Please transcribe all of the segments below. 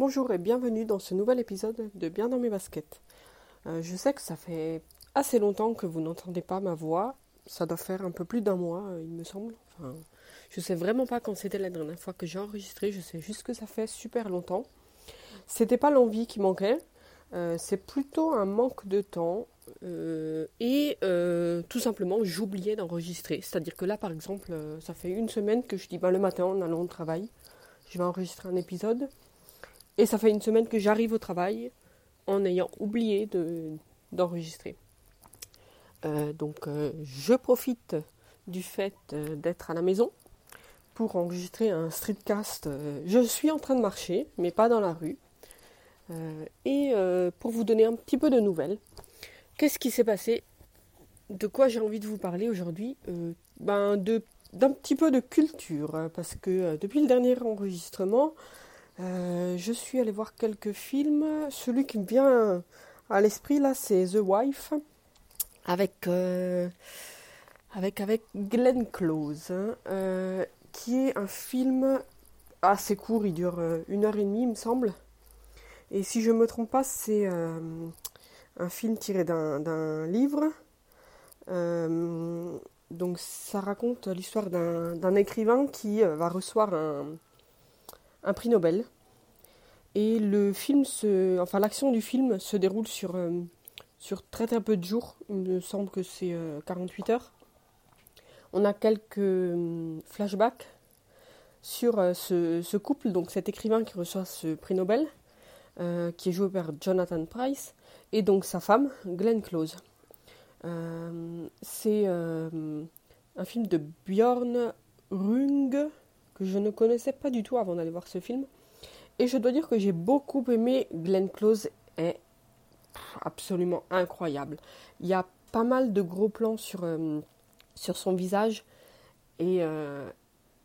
Bonjour et bienvenue dans ce nouvel épisode de Bien dans mes baskets. Euh, je sais que ça fait assez longtemps que vous n'entendez pas ma voix. Ça doit faire un peu plus d'un mois, euh, il me semble. Enfin, je sais vraiment pas quand c'était la dernière fois que j'ai enregistré. Je sais juste que ça fait super longtemps. C'était pas l'envie qui manquait. Euh, c'est plutôt un manque de temps. et tout simplement, j'oubliais d'enregistrer. C'est-à-dire que là, par exemple, ça fait une semaine que je dis bah, le matin en allant au travail, je vais enregistrer un épisode. Et ça fait une semaine que j'arrive au travail en ayant oublié d'enregistrer. Euh, donc euh, je profite du fait euh, d'être à la maison pour enregistrer un streetcast. je suis en train de marcher, mais pas dans la rue. et pour vous donner un petit peu de nouvelles, qu'est-ce qui s'est passé? De quoi j'ai envie de vous parler aujourd'hui? Ben d'un petit peu de culture, parce que depuis le dernier enregistrement, euh, je suis allée voir quelques films. Celui qui me vient à l'esprit là, c'est The Wife avec euh, avec avec Glenn Close, hein, euh, qui est un film assez court. Il dure une heure et demie, il me semble. Et si je me trompe pas, c'est un film tiré d'un livre. donc ça raconte l'histoire d'un écrivain qui va recevoir un un prix Nobel. Et le film se, enfin l'action du film se déroule sur, euh, très très peu de jours. Il me semble que c'est 48 euh, heures. On a quelques euh, flashbacks sur ce, couple, donc cet écrivain qui reçoit ce prix Nobel, qui est joué par Jonathan Price, et donc sa femme, Glenn Close. c'est un film de Björn Rung, je ne connaissais pas du tout avant d'aller voir ce film. Et je dois dire que j'ai beaucoup aimé Glenn Close est absolument incroyable. Il y a pas mal de gros plans sur, euh, sur son visage et euh,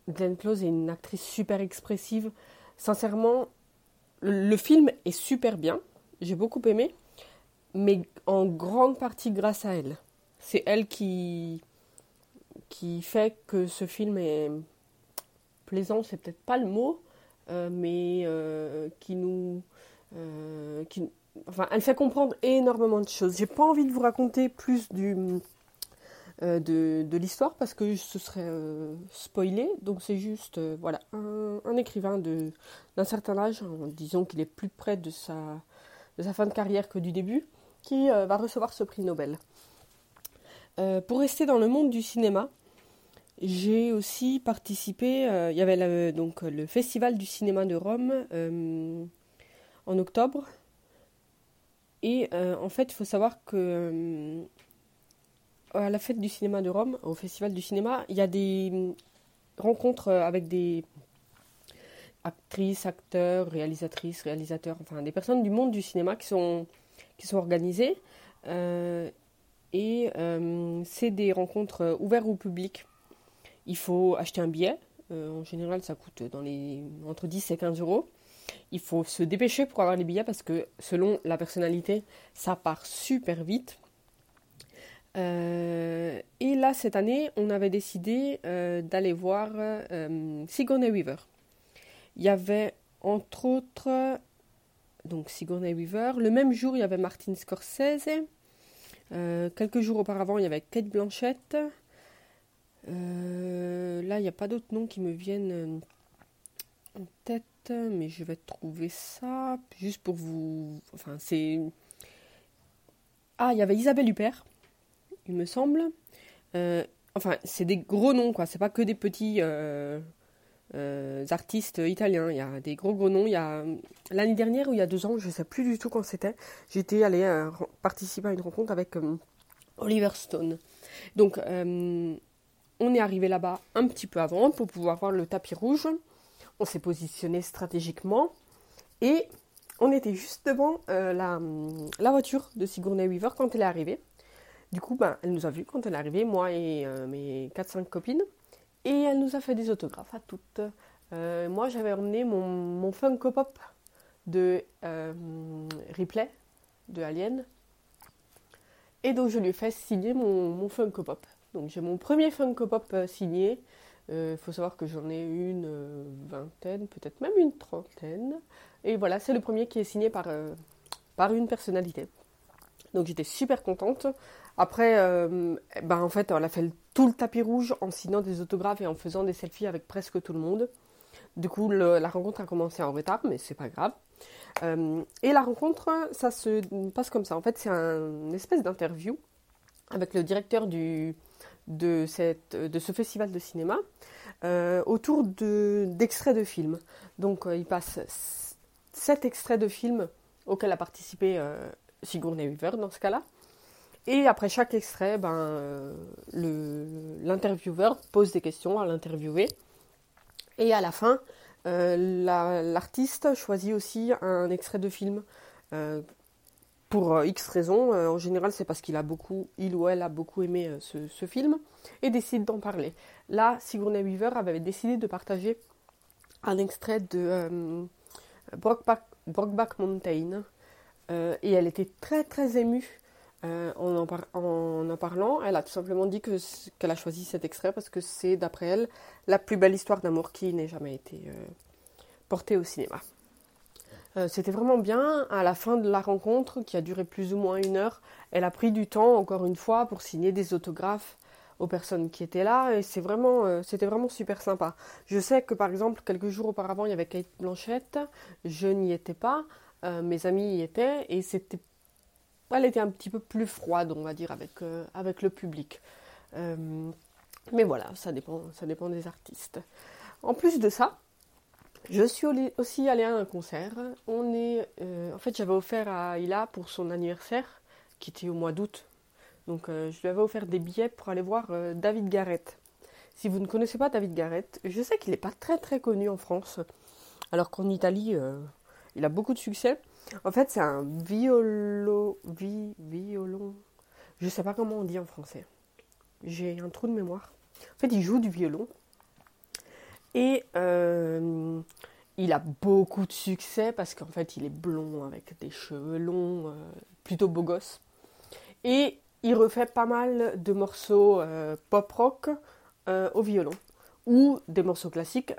Glenn Close est une actrice super expressive. Sincèrement, le film est super bien, j'ai beaucoup aimé, mais en grande partie grâce à elle. C'est elle qui, qui fait que ce film est plaisant, c'est peut-être pas le mot, euh, mais euh, qui nous. Euh, qui, enfin, elle fait comprendre énormément de choses. J'ai pas envie de vous raconter plus du. de, de l'histoire parce que ce serait spoilé. Donc c'est juste voilà un, un écrivain d'un certain âge, en disant qu'il est plus près de sa, de sa fin de carrière que du début, qui va recevoir ce prix Nobel. pour rester dans le monde du cinéma, j'ai aussi participé, euh, il y avait donc le Festival du cinéma de Rome euh, en octobre. Et euh, en fait, il faut savoir que à la fête du cinéma de Rome, au Festival du cinéma, il y a des rencontres avec des actrices, acteurs, réalisatrices, réalisateurs, enfin des personnes du monde du cinéma qui sont, qui sont organisées. et c'est des rencontres ouvertes au public il faut acheter un billet. Euh, en général, ça coûte entre 10 et 15 euros. Il faut se dépêcher pour avoir les billets parce que selon la personnalité, ça part super vite. Euh, et là, cette année, on avait décidé euh, d'aller voir Sigourney Weaver. Il y avait entre autres donc Sigourney Weaver. Le même jour, il y avait Martin Scorsese. quelques jours auparavant, il y avait Kate Blanchett. Euh, là, il n'y a pas d'autres noms qui me viennent euh, en tête, mais je vais trouver ça juste pour vous. Enfin, c'est. Ah, il y avait Isabelle Huppert, il me semble. Euh, enfin, c'est des gros noms, quoi. C'est pas que des petits artistes italiens. Il y a des gros gros noms. Il y a l'année dernière ou il y a deux ans, je sais plus du tout quand c'était. J'étais allée participer à une rencontre avec Oliver Stone. Donc on est arrivé là-bas un petit peu avant pour pouvoir voir le tapis rouge. On s'est positionné stratégiquement et on était juste devant euh, la, voiture de Sigourney Weaver quand elle est arrivée. Du coup, ben, elle nous a vus quand elle est arrivée, moi et euh, mes 4-5 copines. Et elle nous a fait des autographes à toutes. Euh, moi, j'avais emmené mon, mon Funko Pop de Ripley, de Alien. Et donc, je lui ai fait signer mon, mon Funko Pop. Donc j'ai mon premier Funko Pop euh, signé. Il euh, faut savoir que j'en ai une euh, vingtaine, peut-être même une trentaine. Et voilà, c'est le premier qui est signé par, par une personnalité. Donc j'étais super contente. Après, ben en fait, elle a fait tout le tapis rouge en signant des autographes et en faisant des selfies avec presque tout le monde. Du coup, la rencontre a commencé en retard, mais c'est pas grave. Et la rencontre, ça se passe comme ça. En fait, c'est un, une espèce d'interview avec le directeur du, de, cette, de ce festival de cinéma euh, autour d'extraits de, films. Donc, euh, il passe sept extraits de films auxquels a participé Sigourney Weaver dans ce cas-là. Et après chaque extrait, ben, l'intervieweur pose des questions à l'interviewé. Et à la fin, euh, l'artiste choisit aussi un extrait de film. Euh, pour euh, X raisons, en général c'est parce qu'il a beaucoup, il ou elle a beaucoup aimé ce, film et décide d'en parler. Là, Sigourney Weaver avait décidé de partager un extrait de Brockback, Mountain et elle était très très émue en, en, parlant. Elle a tout simplement dit qu'elle a choisi cet extrait parce que c'est, d'après elle, la plus belle histoire d'amour qui n'ait jamais été euh, portée au cinéma. Euh, c'était vraiment bien. À la fin de la rencontre, qui a duré plus ou moins une heure, elle a pris du temps, encore une fois, pour signer des autographes aux personnes qui étaient là et vraiment euh, c'était vraiment super sympa. Je sais que par exemple quelques jours auparavant il y avait Kate Blanchette, je n'y étais pas, mes amis y étaient et c'était elle était un petit peu plus froide on va dire avec avec le public. Mais voilà, ça dépend, ça dépend des artistes. En plus de ça, je suis aussi allée à un concert. On est, euh, en fait, j'avais offert à Ila pour son anniversaire, qui était au mois d'août. Donc, euh, je lui avais offert des billets pour aller voir euh, David Garrett. Si vous ne connaissez pas David Garrett, je sais qu'il n'est pas très très connu en France, alors qu'en Italie, il a beaucoup de succès. En fait, c'est un violo, vi, violon. Je ne sais pas comment on dit en français. J'ai un trou de mémoire. En fait, il joue du violon. Et il a beaucoup de succès parce qu'en fait, il est blond avec des cheveux longs, euh, plutôt beau gosse. Et il refait pas mal de morceaux euh, pop rock au violon ou des morceaux classiques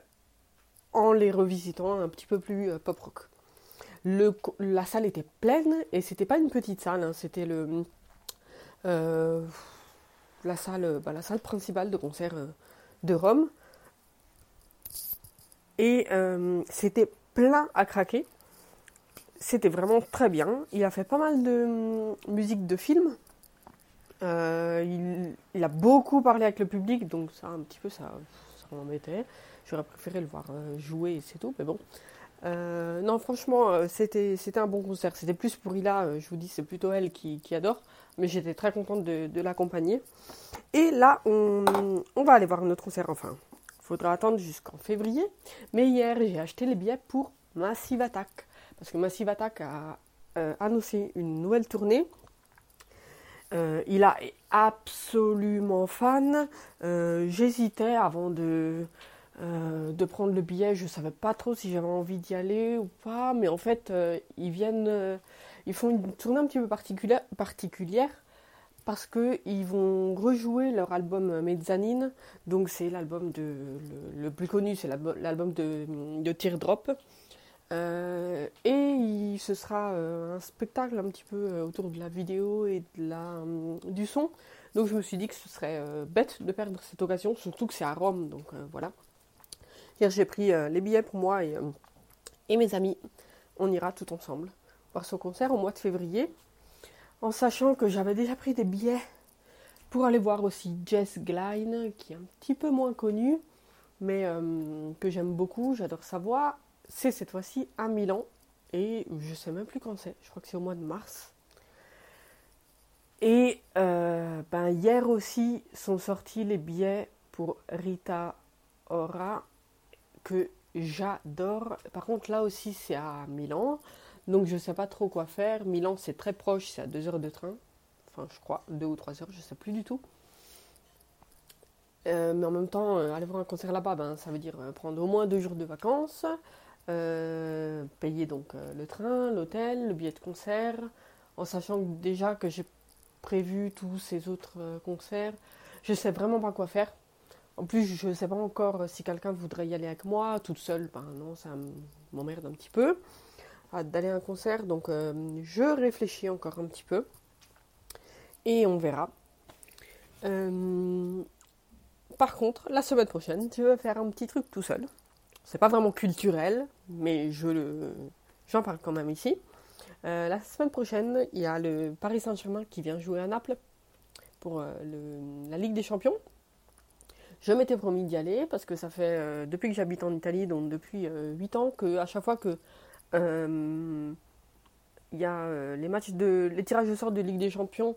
en les revisitant un petit peu plus pop rock. La salle était pleine et c'était pas une petite salle, hein, c'était le la salle, bah, la salle principale de concert euh, de Rome. Et euh, c'était plein à craquer. C'était vraiment très bien. Il a fait pas mal de hum, musique de film. Euh, il, a beaucoup parlé avec le public, donc ça, un petit peu, ça, m'embêtait. J'aurais préféré le voir jouer, c'est tout, mais bon. non, franchement, c'était, un bon concert. C'était plus pour Ila, je vous dis, c'est plutôt elle qui, adore mais j'étais très contente de, l'accompagner. Et là, on, va aller voir notre concert. Enfin, faudra attendre jusqu'en février. Mais hier, j'ai acheté les billets pour Massive Attack. Parce que Massive Attack a euh, annoncé une nouvelle tournée. Euh, il a absolument fan. Euh, j'hésitais avant de, de prendre le billet. Je ne savais pas trop si j'avais envie d'y aller ou pas. Mais en fait, ils viennent ils font une tournée un petit peu particulière parce qu'ils vont rejouer leur album Mezzanine. Donc c'est l'album le, plus connu, c'est l'album de, de Teardrop. Euh, et ce sera euh, un spectacle un petit peu euh, autour de la vidéo et de la, du son. Donc je me suis dit que ce serait bête de perdre cette occasion, surtout que c'est à Rome. Donc voilà. Hier j'ai pris les billets pour moi et, et mes amis. On ira tout ensemble son concert au mois de février, en sachant que j'avais déjà pris des billets pour aller voir aussi Jess Glynne, qui est un petit peu moins connue, mais euh, que j'aime beaucoup, j'adore sa voix. C'est cette fois-ci à Milan, et je sais même plus quand c'est, je crois que c'est au mois de mars. Et euh, ben, hier aussi sont sortis les billets pour Rita Ora, que j'adore. Par contre, là aussi, c'est à Milan. Donc je ne sais pas trop quoi faire. Milan, c'est très proche, c'est à 2 heures de train. Enfin, je crois, 2 ou 3 heures, je ne sais plus du tout. Euh, mais en même temps, euh, aller voir un concert là-bas, ben, ça veut dire euh, prendre au moins deux jours de vacances, payer donc le train, l'hôtel, le billet de concert, en sachant déjà que j'ai prévu tous ces autres concerts. Je ne sais vraiment pas quoi faire. En plus, je ne sais pas encore si quelqu'un voudrait y aller avec moi, toute seule. Ben non, ça m'emmerde un petit peu. D'aller à un concert, donc je réfléchis encore un petit peu. Et on verra. par contre, la semaine prochaine, je vais faire un petit truc tout seul. C'est pas vraiment culturel, mais je j'en parle quand même ici. Euh, la semaine prochaine, il y a le Paris Saint-Germain qui vient jouer à Naples pour euh, la Ligue des Champions. Je m'étais promis d'y aller parce que ça fait euh, depuis que j'habite en Italie, donc depuis 8 ans, que à chaque fois que il y a les matchs de les tirages de sort de Ligue des Champions,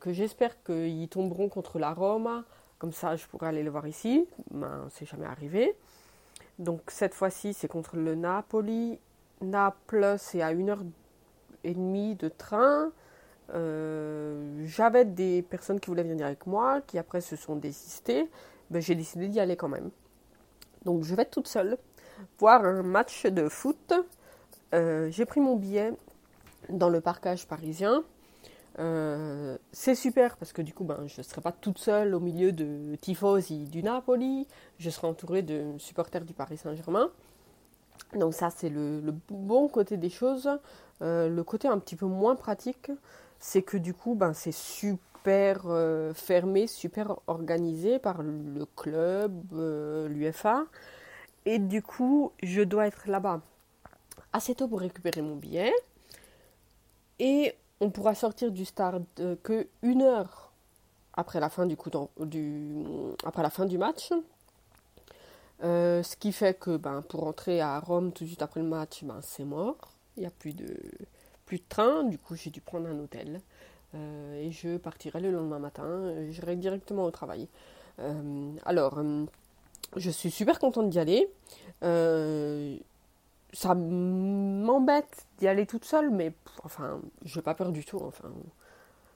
que j'espère qu'ils tomberont contre la Roma, comme ça je pourrais aller le voir ici. Ben, c'est jamais arrivé. Donc cette fois-ci, c'est contre le Napoli. Naples, c'est à une heure et demie de train. Euh, j'avais des personnes qui voulaient venir avec moi, qui après se sont désistées. Ben, j'ai décidé d'y aller quand même. Donc je vais toute seule voir un match de foot. Euh, j'ai pris mon billet dans le parcage parisien. Euh, c'est super parce que du coup, ben, je ne serai pas toute seule au milieu de tifosi du Napoli. Je serai entourée de supporters du Paris Saint-Germain. Donc ça, c'est le, bon côté des choses. Euh, le côté un petit peu moins pratique, c'est que du coup, ben, c'est super fermé, super organisé par le club, l'UFA. Et du coup, je dois être là-bas assez tôt pour récupérer mon billet. Et on pourra sortir du stade que une heure après la fin du, coup du, après la fin du match. Euh, ce qui fait que ben, pour rentrer à Rome tout de suite après le match, ben, c'est mort. Il n'y a plus de, plus de train. Du coup, j'ai dû prendre un hôtel. Euh, et je partirai le lendemain matin. J'irai directement au travail. Euh, alors, je suis super contente d'y aller ça m'embête d'y aller toute seule, mais enfin, j'ai pas peur du tout. Enfin,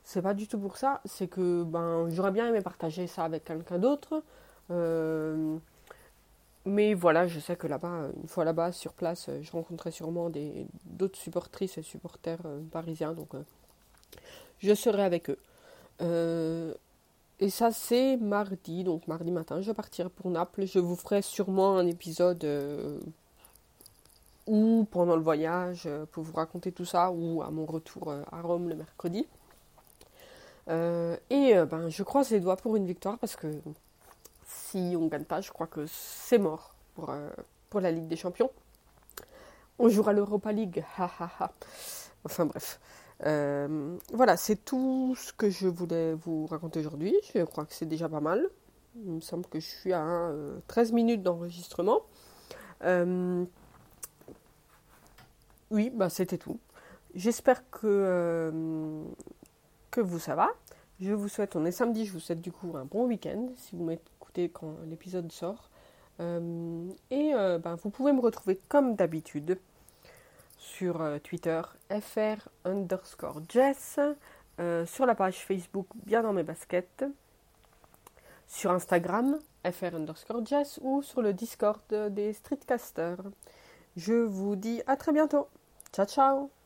c'est pas du tout pour ça. C'est que ben, j'aurais bien aimé partager ça avec quelqu'un d'autre. Euh, mais voilà, je sais que là-bas, une fois là-bas, sur place, je rencontrerai sûrement d'autres supportrices et supporters euh, parisiens. Donc, euh, je serai avec eux. et ça, c'est mardi. Donc, mardi matin, je partirai pour Naples. Je vous ferai sûrement un épisode ou pendant le voyage euh, pour vous raconter tout ça, ou à mon retour euh, à Rome le mercredi. Euh, et ben, je croise les doigts pour une victoire parce que si on ne gagne pas, je crois que c'est mort pour, pour la Ligue des Champions. On jouera l'Europa League, Enfin bref. voilà, c'est tout ce que je voulais vous raconter aujourd'hui. Je crois que c'est déjà pas mal. Il me semble que je suis à 13 minutes d'enregistrement. Oui, bah c'était tout. J'espère que, euh, que vous ça va. Je vous souhaite, on est samedi, je vous souhaite du coup un bon week-end si vous m'écoutez quand l'épisode sort. Euh, et euh, ben, vous pouvez me retrouver comme d'habitude sur Twitter fr underscore jess, sur la page Facebook bien dans mes baskets, sur Instagram fr underscore jess ou sur le Discord des streetcasters. Je vous dis à très bientôt. Ciao ciao